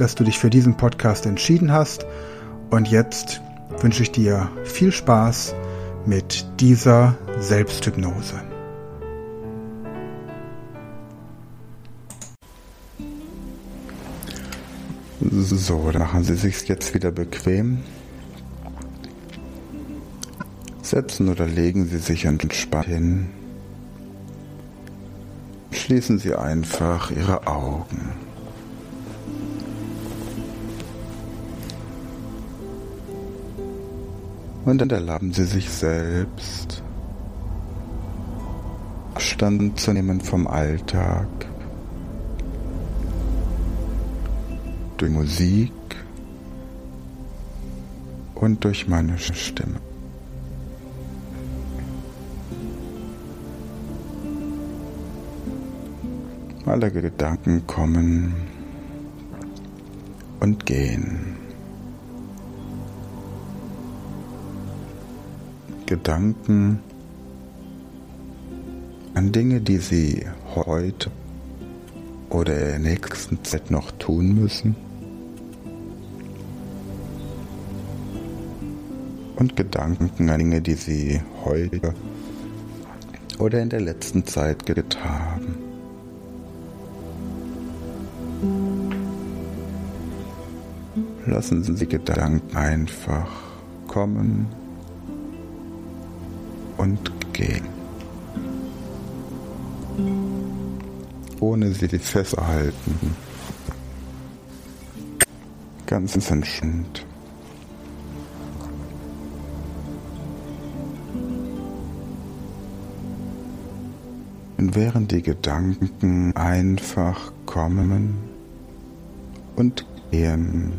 dass du dich für diesen Podcast entschieden hast. Und jetzt wünsche ich dir viel Spaß mit dieser Selbsthypnose. So, dann machen Sie sich jetzt wieder bequem. Setzen oder legen Sie sich entspannt hin. Schließen Sie einfach Ihre Augen. Und dann erlauben Sie sich selbst Abstand zu nehmen vom Alltag, durch Musik und durch meine Stimme. Alle Gedanken kommen und gehen. Gedanken an Dinge, die Sie heute oder in der nächsten Zeit noch tun müssen. Und Gedanken an Dinge, die Sie heute oder in der letzten Zeit getan haben. Lassen Sie Gedanken einfach kommen und gehen. Ohne sie festzuhalten. Ganz entspannt. Und während die Gedanken einfach kommen und gehen,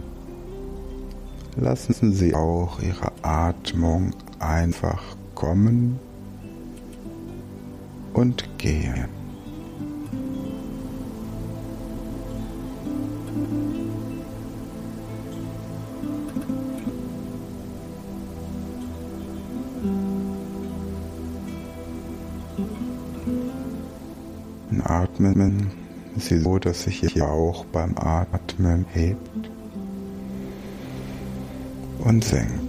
lassen Sie auch Ihre Atmung einfach kommen und gehen. Atmen Sie so, dass sich Ihr Bauch beim Atmen hebt und senkt.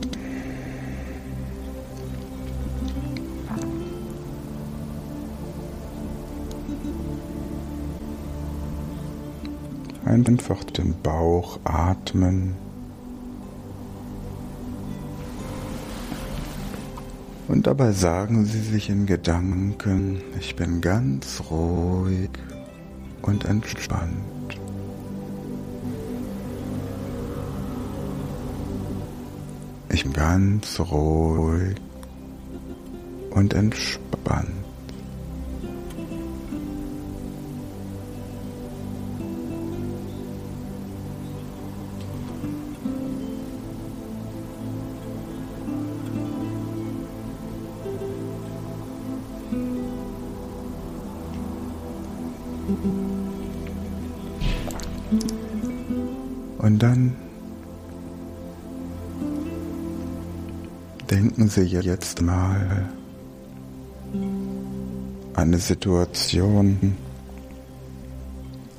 Einfach den Bauch atmen. Und dabei sagen Sie sich in Gedanken, ich bin ganz ruhig und entspannt. Ich bin ganz ruhig und entspannt. Sie jetzt mal eine Situation,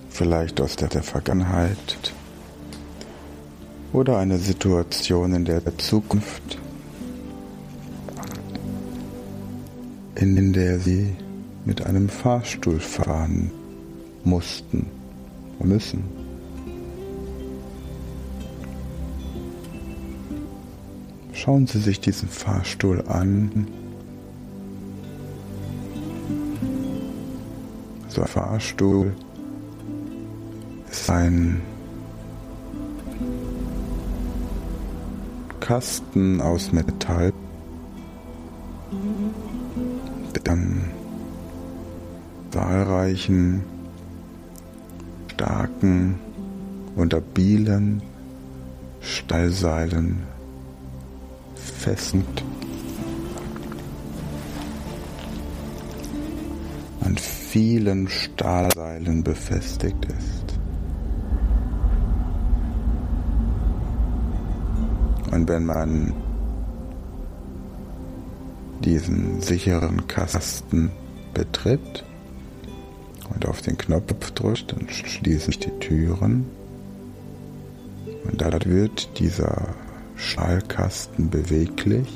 vielleicht aus der, der Vergangenheit oder eine Situation in der Zukunft, in der Sie mit einem Fahrstuhl fahren mussten, müssen. Schauen Sie sich diesen Fahrstuhl an. So ein Fahrstuhl ist ein Kasten aus Metall, der an zahlreichen starken und abilen Stallseilen festend an vielen Stahlseilen befestigt ist. Und wenn man diesen sicheren Kasten betritt und auf den Knopf drückt, dann schließen sich die Türen und dadurch wird dieser Schallkasten beweglich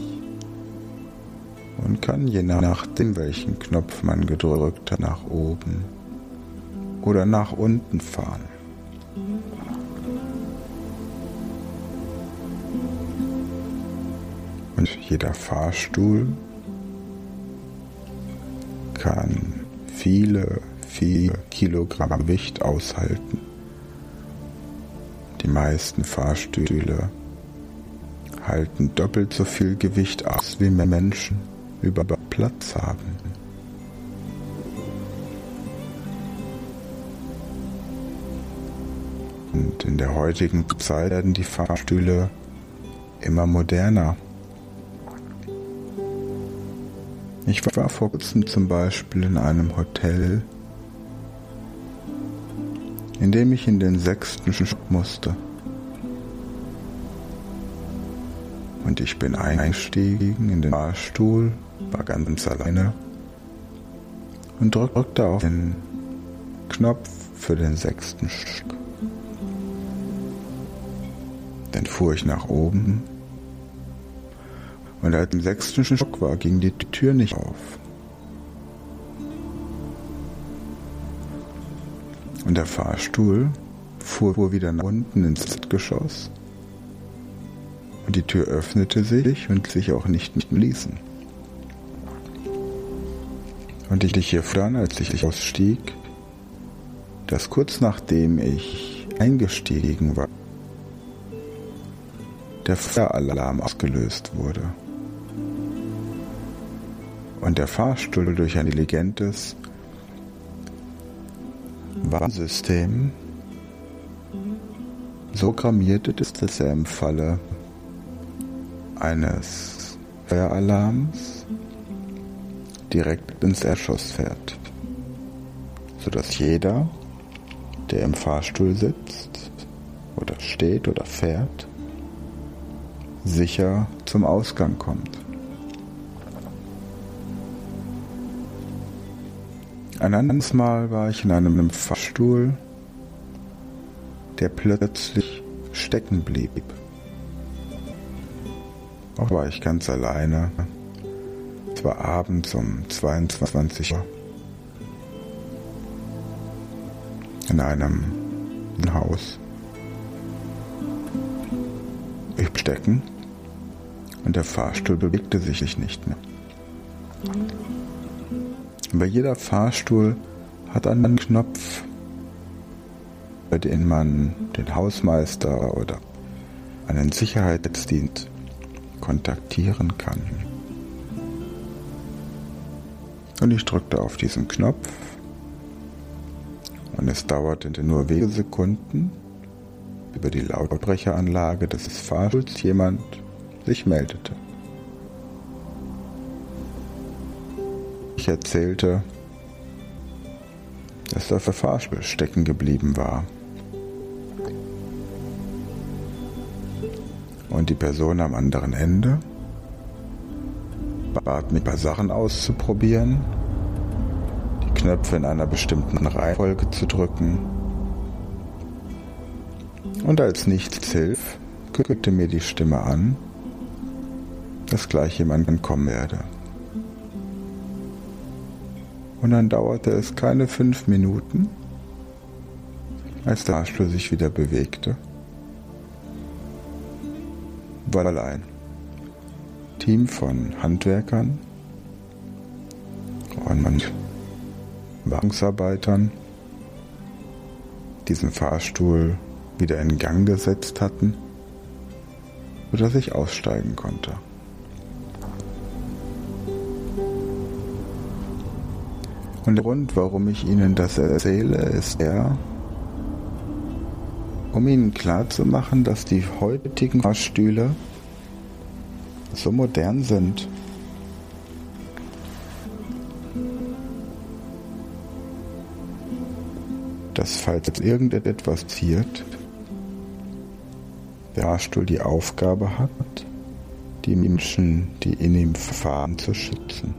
und kann je nachdem, welchen Knopf man gedrückt hat, nach oben oder nach unten fahren. Und jeder Fahrstuhl kann viele, viele Kilogramm Gewicht aushalten. Die meisten Fahrstühle halten doppelt so viel Gewicht aus, wie mehr Menschen über Platz haben. Und in der heutigen Zeit werden die Fahrstühle immer moderner. Ich war vor kurzem zum Beispiel in einem Hotel, in dem ich in den sechsten Stock musste. Und ich bin eingestiegen in den Fahrstuhl, war ganz alleine und drückte auf den Knopf für den sechsten Stock. Dann fuhr ich nach oben und als ich im sechsten Stock war, ging die Tür nicht auf. Und der Fahrstuhl fuhr wieder nach unten ins Geschoss. Und die Tür öffnete sich und sich auch nicht, ließen. Und ich hier dann, als ich ausstieg, dass kurz nachdem ich eingestiegen war, der Feueralarm ausgelöst wurde und der Fahrstuhl durch ein intelligentes Warnsystem so grammiert ist, dass er im Falle eines Feueralarms direkt ins Erschoss fährt, sodass jeder, der im Fahrstuhl sitzt oder steht oder fährt, sicher zum Ausgang kommt. Ein anderes Mal war ich in einem Fahrstuhl, der plötzlich stecken blieb. Auch war ich ganz alleine. Es war abends um 22 Uhr. In einem Haus. Ich stecken und der Fahrstuhl bewegte sich nicht mehr. Aber jeder Fahrstuhl hat einen Knopf, bei dem man den Hausmeister oder einen Sicherheitsdienst kontaktieren kann. Und ich drückte auf diesen Knopf und es dauerte nur wenige Sekunden, über die Lautsprecheranlage des Fahrstuhls jemand sich meldete. Ich erzählte, dass der Fahrstuhl stecken geblieben war. Und die Person am anderen Ende bat mich, ein paar Sachen auszuprobieren, die Knöpfe in einer bestimmten Reihenfolge zu drücken. Und als nichts hilft, kündigte mir die Stimme an, dass gleich jemand kommen werde. Und dann dauerte es keine fünf Minuten, als der Fahrstuhl sich wieder bewegte. Weil ein Team von Handwerkern und Wartungsarbeitern diesen Fahrstuhl wieder in Gang gesetzt hatten, sodass ich aussteigen konnte. Und der Grund, warum ich Ihnen das erzähle, ist der, um Ihnen klarzumachen, dass die heutigen Fahrstühle so modern sind. Dass falls irgendetwas passiert, der Fahrstuhl die Aufgabe hat, die Menschen, die in ihm fahren, zu schützen.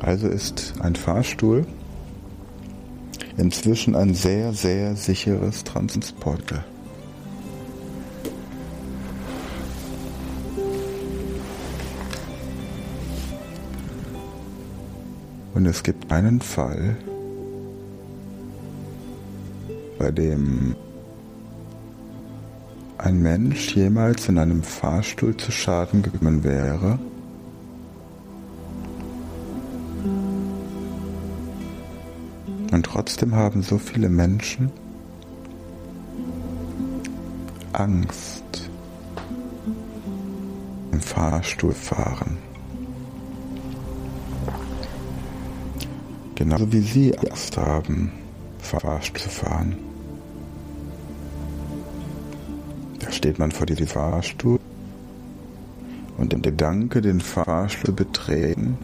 Also ist ein Fahrstuhl inzwischen ein sehr, sehr sicheres Transportmittel. Und es gibt einen Fall, bei dem ein Mensch jemals in einem Fahrstuhl zu Schaden gekommen wäre, Und trotzdem haben so viele Menschen Angst im Fahrstuhl fahren. Genauso wie Sie Angst haben, Fahrstuhl zu fahren. Da steht man vor diesem Fahrstuhl und der Gedanke, den Fahrstuhl zu betreten,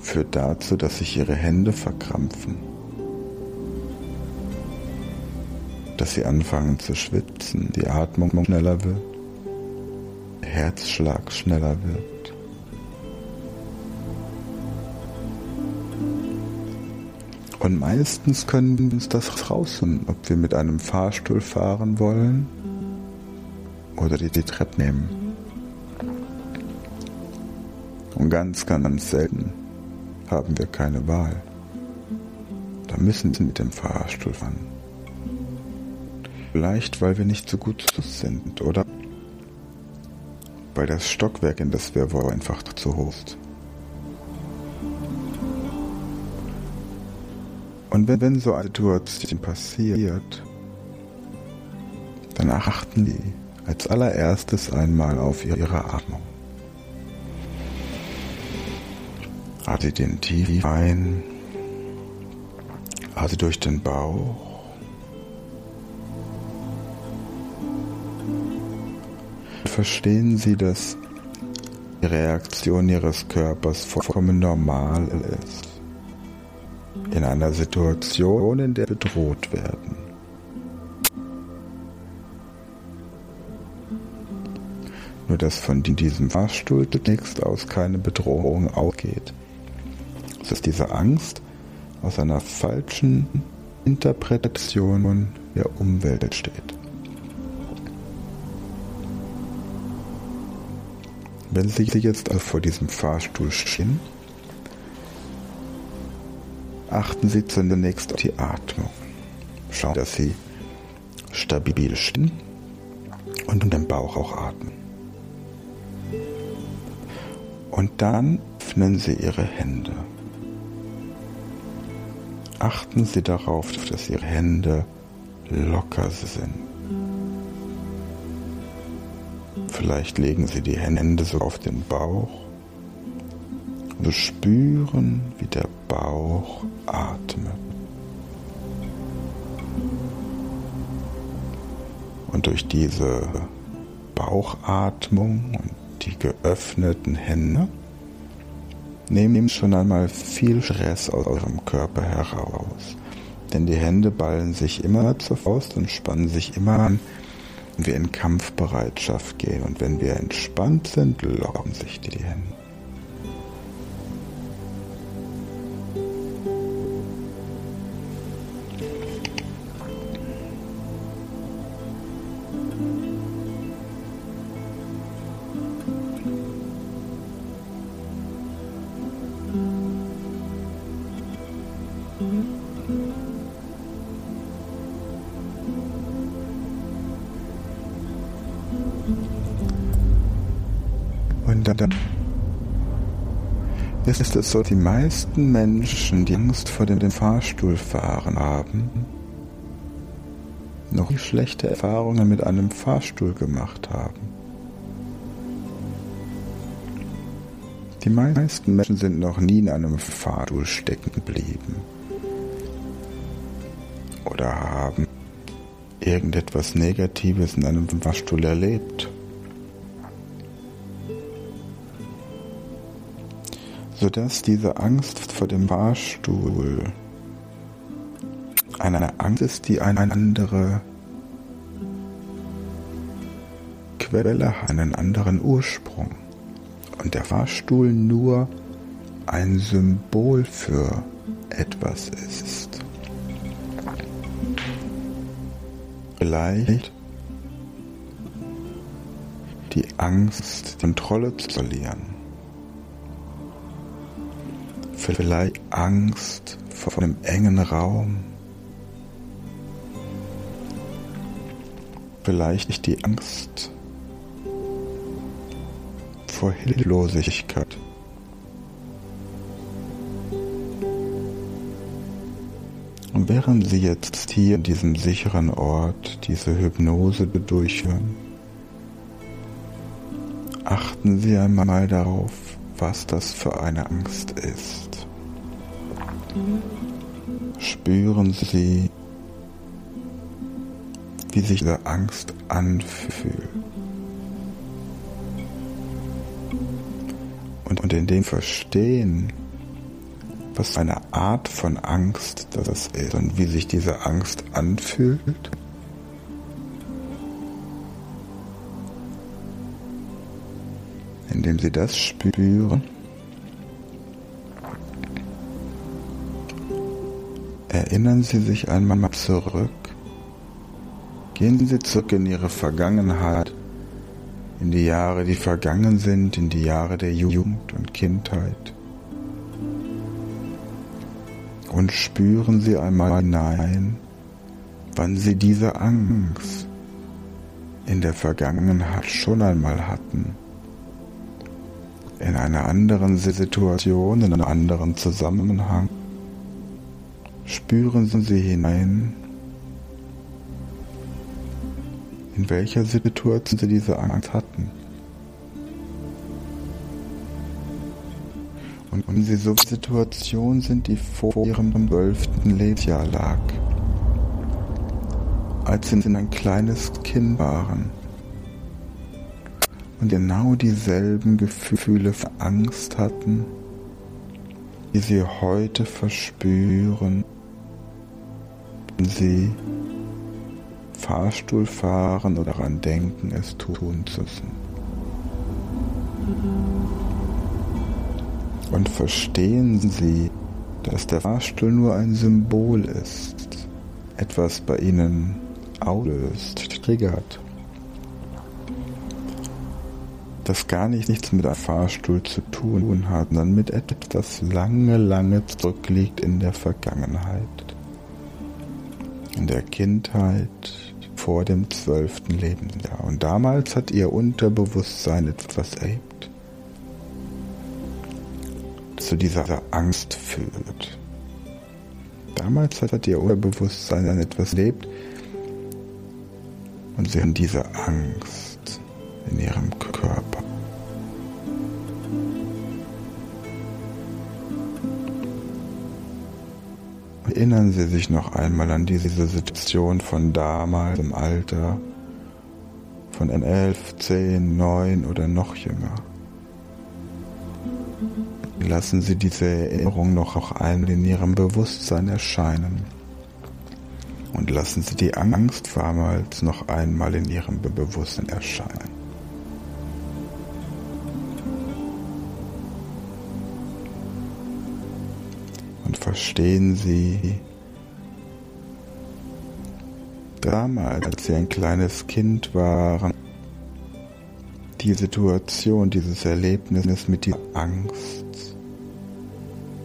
führt dazu, dass sich Ihre Hände verkrampfen. Dass sie anfangen zu schwitzen, die Atmung schneller wird, der Herzschlag schneller wird. Und meistens können wir uns das rausfinden, ob wir mit einem Fahrstuhl fahren wollen oder die, die Treppe nehmen. Und ganz, ganz selten haben wir keine Wahl. Da müssen wir mit dem Fahrstuhl fahren. Vielleicht, weil wir nicht so gut sind, oder? Weil das Stockwerk, in das wir wollen, einfach zu hoch ist. Und wenn, wenn so eine Situation passiert, dann achten die als allererstes einmal auf ihre Atmung. Atme den tief ein, atme durch den Bauch verstehen Sie, dass die Reaktion Ihres Körpers vollkommen normal ist. In einer Situation, in der bedroht werden. Nur dass von diesem Fahrstuhl zunächst aus keine Bedrohung ausgeht. Dass diese Angst aus einer falschen Interpretation der Umwelt steht. Wenn Sie jetzt also vor diesem Fahrstuhl stehen, achten Sie zunächst auf die Atmung. Schauen, dass Sie stabil stehen und um den Bauch auch atmen. Und dann öffnen Sie Ihre Hände. Achten Sie darauf, dass Ihre Hände locker sind. Vielleicht legen Sie die Hände so auf den Bauch und spüren, wie der Bauch atmet. Und durch diese Bauchatmung und die geöffneten Hände nehmen schon einmal viel Stress aus eurem Körper heraus. Denn die Hände ballen sich immer zur Faust und spannen sich immer an, wir in Kampfbereitschaft gehen und wenn wir entspannt sind, lockern sich die Hände. Es so, die meisten Menschen, die Angst vor dem Fahrstuhlfahren haben, noch nie schlechte Erfahrungen mit einem Fahrstuhl gemacht haben. Die meisten Menschen sind noch nie in einem Fahrstuhl stecken geblieben. oder haben irgendetwas Negatives in einem Fahrstuhl erlebt. Sodass diese Angst vor dem Fahrstuhl eine Angst ist, die eine andere Quelle hat, einen anderen Ursprung. Und der Fahrstuhl nur ein Symbol für etwas ist. Vielleicht die Angst, die Kontrolle zu verlieren. Vielleicht Angst vor einem engen Raum. Vielleicht nicht die Angst vor Hilflosigkeit. Und während Sie jetzt hier in diesem sicheren Ort diese Hypnose durchführen, achten Sie einmal darauf, was das für eine Angst ist. Spüren Sie, wie sich diese Angst anfühlt. Und, und in dem Verstehen, was eine Art von Angst das ist und wie sich diese Angst anfühlt. Indem Sie das spüren, erinnern Sie sich einmal zurück. Gehen Sie zurück in Ihre Vergangenheit, in die Jahre, die vergangen sind, in die Jahre der Jugend und Kindheit. und spüren Sie einmal hinein, wann Sie diese Angst in der Vergangenheit schon einmal hatten. In einer anderen Situation, in einem anderen Zusammenhang. Spüren Sie hinein, in welcher Situation Sie diese Angst hatten. Und wenn sie so Situationen sind, die vor ihrem zwölften Lebensjahr lag, als sie ein kleines Kind waren. Und genau dieselben Gefühle für Angst hatten, die sie heute verspüren, sie Fahrstuhl fahren oder daran denken, es tun zu müssen. Und verstehen Sie, dass der Fahrstuhl nur ein Symbol ist, etwas bei Ihnen auslöst, triggert, das gar nicht nichts mit einem Fahrstuhl zu tun hat, sondern mit etwas, das lange, lange zurückliegt in der Vergangenheit, in der Kindheit, vor dem zwölften Lebensjahr. Und damals hat Ihr Unterbewusstsein etwas erlebt zu dieser Angst führt. Damals hat ihr Unterbewusstsein an etwas erlebt und sie haben diese Angst in ihrem Körper. Erinnern Sie sich noch einmal an diese Situation von damals im Alter von 11, 10, 9 oder noch jünger. Lassen Sie diese Erinnerung noch auch einmal in Ihrem Bewusstsein erscheinen. Und lassen Sie die Angst damals noch einmal in Ihrem Bewusstsein erscheinen. Verstehen Sie, damals, als Sie ein kleines Kind waren, die Situation, dieses Erlebnis mit dieser Angst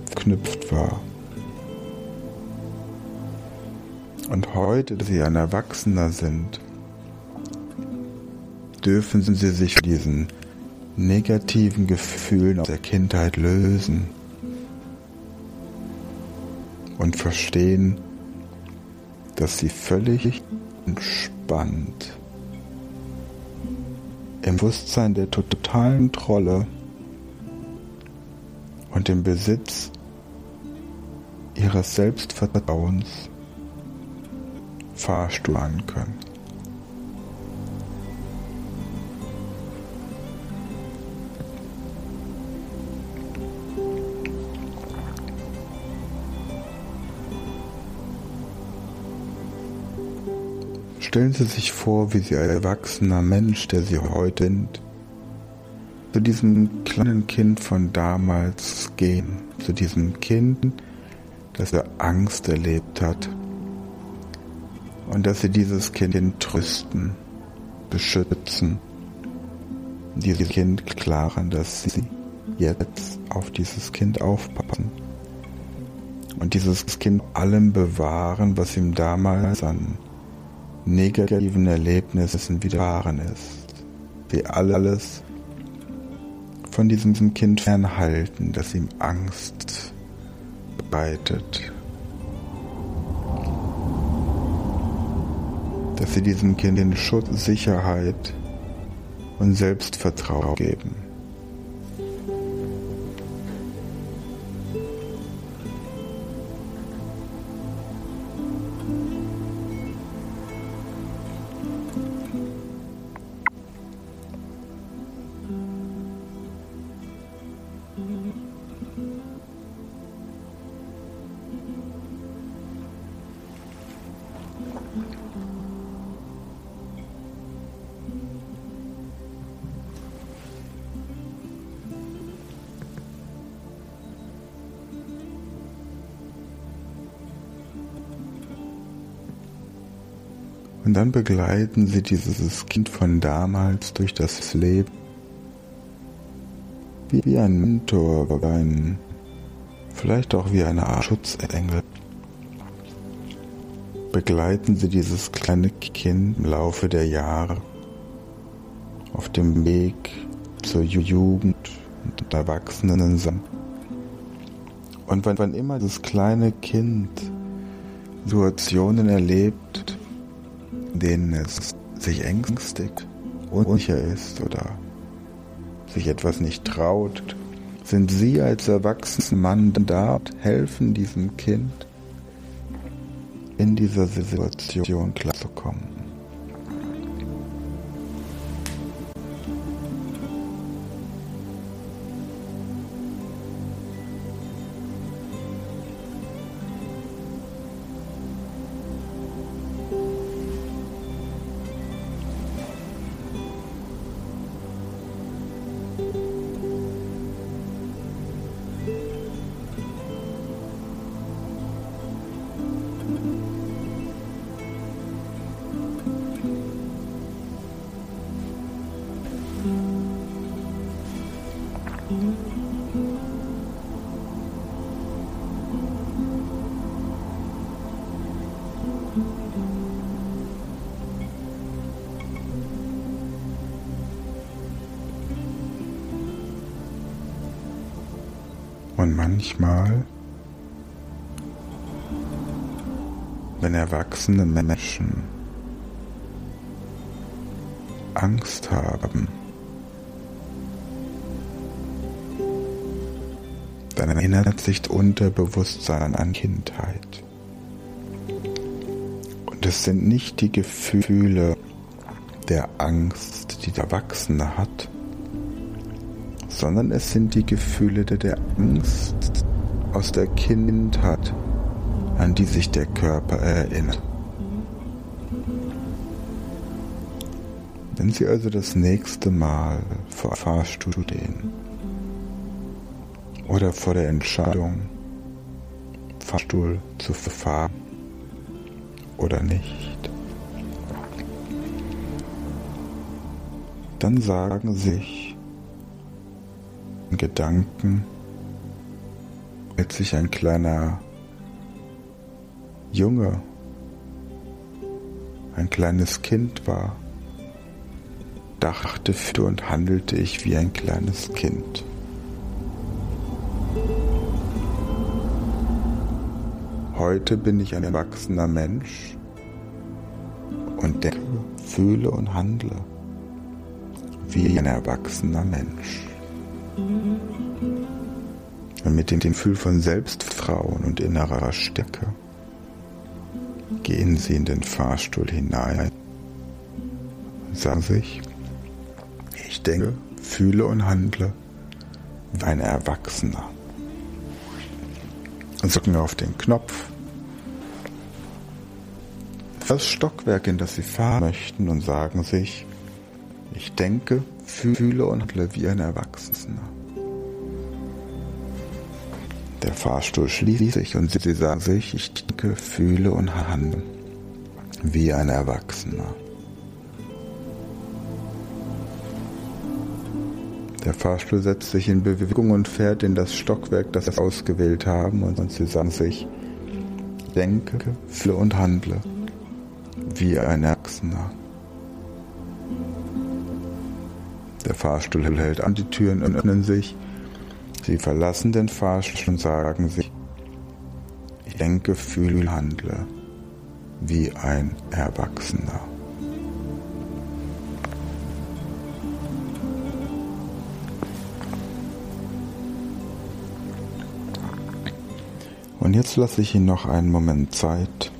verknüpft war. Und heute, dass sie ein Erwachsener sind, dürfen sie sich von diesen negativen Gefühlen aus der Kindheit lösen und verstehen, dass sie völlig entspannt im Bewusstsein der totalen Trolle und dem Besitz ihres Selbstvertrauens Fahrstuhl an können. Stellen Sie sich vor, wie Sie als erwachsener Mensch, der Sie heute sind, zu diesem kleinen Kind von damals gehen, zu diesem Kind, das er Angst erlebt hat. Und dass Sie dieses Kind trösten, beschützen, dieses Kind klaren, dass Sie jetzt auf dieses Kind aufpassen. Und dieses Kind allem bewahren, was ihm damals an negativen Erlebnissen widerfahren ist. Sie alles von diesem Kind fernhalten, das ihm Angst bereitet. Dass sie diesem Kind den Schutz, Sicherheit und Selbstvertrauen geben. Und dann begleiten sie dieses Kind von damals durch das Leben. Wie ein Mentor, ein, vielleicht auch wie eine Art Schutzengel. Begleiten sie dieses kleine Kind im Laufe der Jahre auf dem Weg zur Jugend und Erwachsenen. Und wann, wann immer das kleine Kind Situationen erlebt, denen es sich ängstigt, unsicher ist oder sich etwas nicht traut, sind Sie als erwachsener Mann da und helfen diesem Kind in dieser Situation klarzukommen. Und manchmal, wenn erwachsene Menschen Angst haben, dann erinnert sich Unterbewusstsein an Kindheit. Und es sind nicht die Gefühle der Angst, die der Erwachsene hat, sondern es sind die Gefühle der Angst aus der Kindheit, an die sich der Körper erinnert. Wenn Sie also das nächste Mal vor Fahrstuhl stehen oder vor der Entscheidung, Fahrstuhl zu verfahren oder nicht, dann sagen sich, Gedanken, als ich ein kleiner Junge, ein kleines Kind war, dachte und handelte ich wie ein kleines Kind. Heute bin ich ein erwachsener Mensch und denke, fühle und handle wie ein erwachsener Mensch. Und mit dem Gefühl von Selbstvertrauen und innerer Stärke gehen Sie in den Fahrstuhl hinein und sagen sich, ich denke, fühle und handle wie ein Erwachsener. Und drücken auf den Knopf. Das Stockwerk, in das Sie fahren möchten und sagen sich, ich denke, fühle und handle wie ein Erwachsener. Der Fahrstuhl schließt sich und Sie sagen sich, ich denke, fühle und handle wie ein Erwachsener. Der Fahrstuhl setzt sich in Bewegung und fährt in das Stockwerk, das Sie ausgewählt haben, und Sie sagen sich, denke, fühle und handle wie ein Erwachsener. Der Fahrstuhl hält an, die Türen öffnen sich. Sie verlassen den Fahrstuhl und sagen sich, ich denke, fühle, handle wie ein Erwachsener. Und jetzt lasse ich Ihnen noch einen Moment Zeit,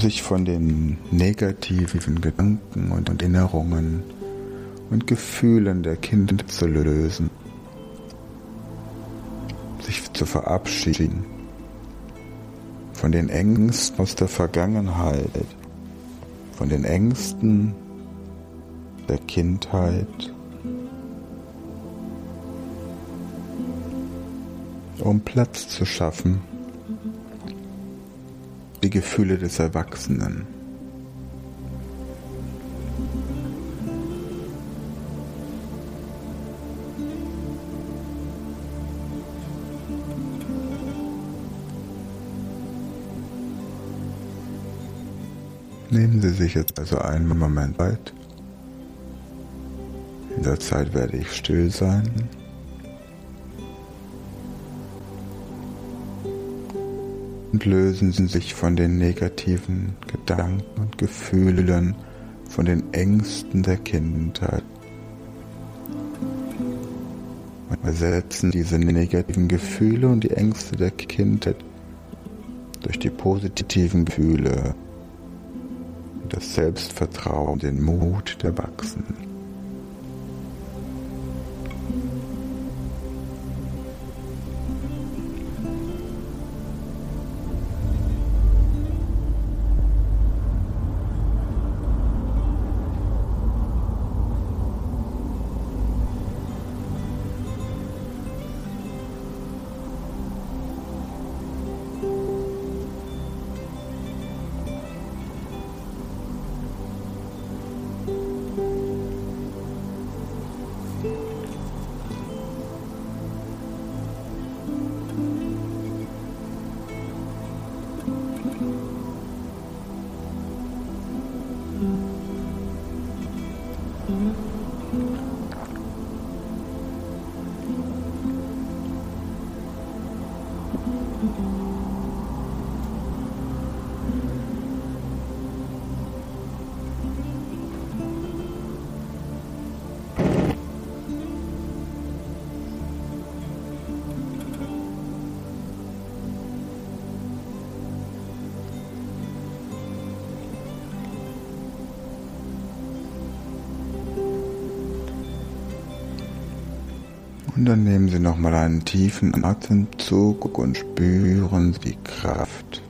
sich von den negativen Gedanken und Erinnerungen und Gefühlen der Kinder zu lösen, sich zu verabschieden von den Ängsten aus der Vergangenheit, von den Ängsten der Kindheit, um Platz zu schaffen die Gefühle des Erwachsenen. Nehmen Sie sich jetzt also einen Moment Zeit. In der Zeit werde ich still sein. Und lösen Sie sich von den negativen Gedanken und Gefühlen, von den Ängsten der Kindheit. Und ersetzen diese negativen Gefühle und die Ängste der Kindheit durch die positiven Gefühle, das Selbstvertrauen, den Mut der Erwachsenen. Und dann nehmen Sie nochmal einen tiefen Atemzug und spüren die Kraft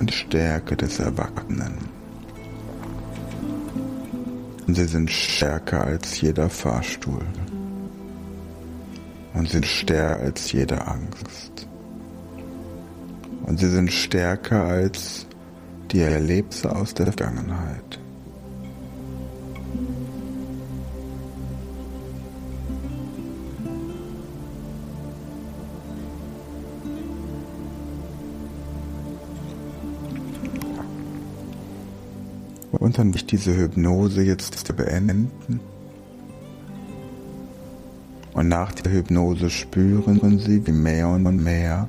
und Stärke des Erwachsenen. Sie sind stärker als jeder Fahrstuhl. Und sind stärker als jede Angst. Und sie sind stärker als die Erlebnisse aus der Vergangenheit. Dann ich diese Hypnose jetzt beenden. Und nach der Hypnose spüren Sie, wie mehr und mehr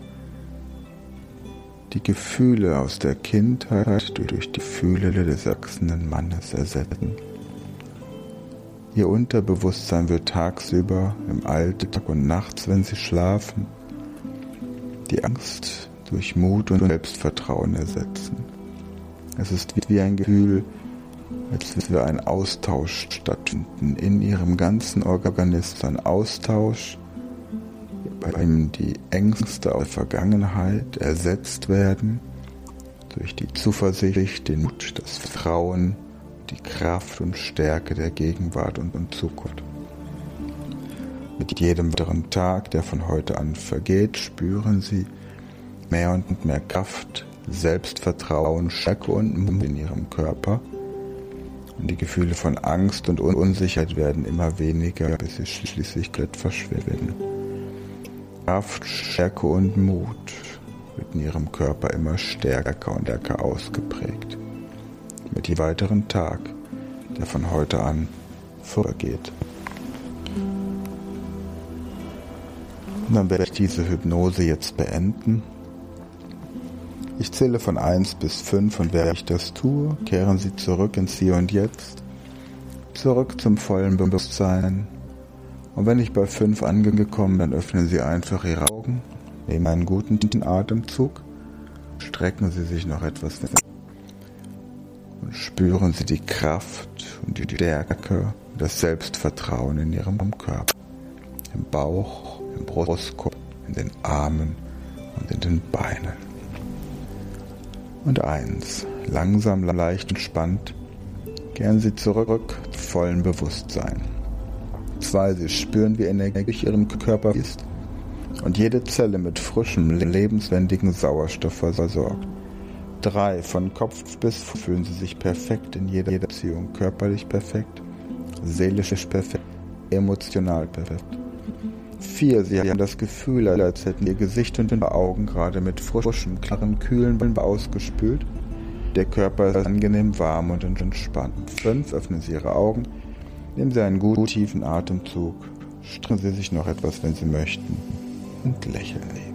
die Gefühle aus der Kindheit durch die Gefühle des erwachsenen Mannes ersetzen. Ihr Unterbewusstsein wird tagsüber, im Alltag und nachts, wenn Sie schlafen, die Angst durch Mut und Selbstvertrauen ersetzen. Es ist wie ein Gefühl, als würde ein Austausch stattfinden in Ihrem ganzen Organismus. Ein Austausch, bei dem die Ängste aus der Vergangenheit ersetzt werden durch die Zuversicht, den Mut, das Vertrauen, die Kraft und Stärke der Gegenwart und, und Zukunft. Mit jedem weiteren Tag, der von heute an vergeht, spüren Sie mehr und mehr Kraft, Selbstvertrauen, Stärke und Mut in Ihrem Körper. Und die Gefühle von Angst und Unsicherheit werden immer weniger, bis sie schließlich glatt verschwinden. Kraft, Stärke und Mut wird in Ihrem Körper immer stärker und stärker ausgeprägt mit jedem weiteren Tag, der von heute an vorgeht. Und dann werde ich diese Hypnose jetzt beenden. Ich zähle von 1 bis 5 und während ich das tue, kehren Sie zurück ins Hier und Jetzt, zurück zum vollen Bewusstsein. Und wenn ich bei 5 angekommen bin, dann öffnen Sie einfach Ihre Augen, nehmen einen guten Atemzug, strecken Sie sich noch etwas spüren Sie die Kraft und die Stärke und das Selbstvertrauen in Ihrem Körper. Im Bauch, im Brustkorb, in den Armen und in den Beinen. Und eins, langsam, leicht entspannt, kehren Sie zurück zu vollem Bewusstsein. Zwei, Sie spüren, wie Energie durch Ihren Körper ist und jede Zelle mit frischem, lebenswendigen Sauerstoff versorgt. 3. Von Kopf bis Fuß fühlen sie sich perfekt in jeder Beziehung. Körperlich perfekt, seelisch perfekt, emotional perfekt. 4. Sie haben das Gefühl, als hätten ihr Gesicht und ihre Augen gerade mit frischem, klaren, kühlen Wasser ausgespült. Der Körper ist angenehm warm und entspannt. 5. Öffnen Sie Ihre Augen, nehmen Sie einen guten, tiefen Atemzug, strecken Sie sich noch etwas, wenn Sie möchten, und lächeln Sie.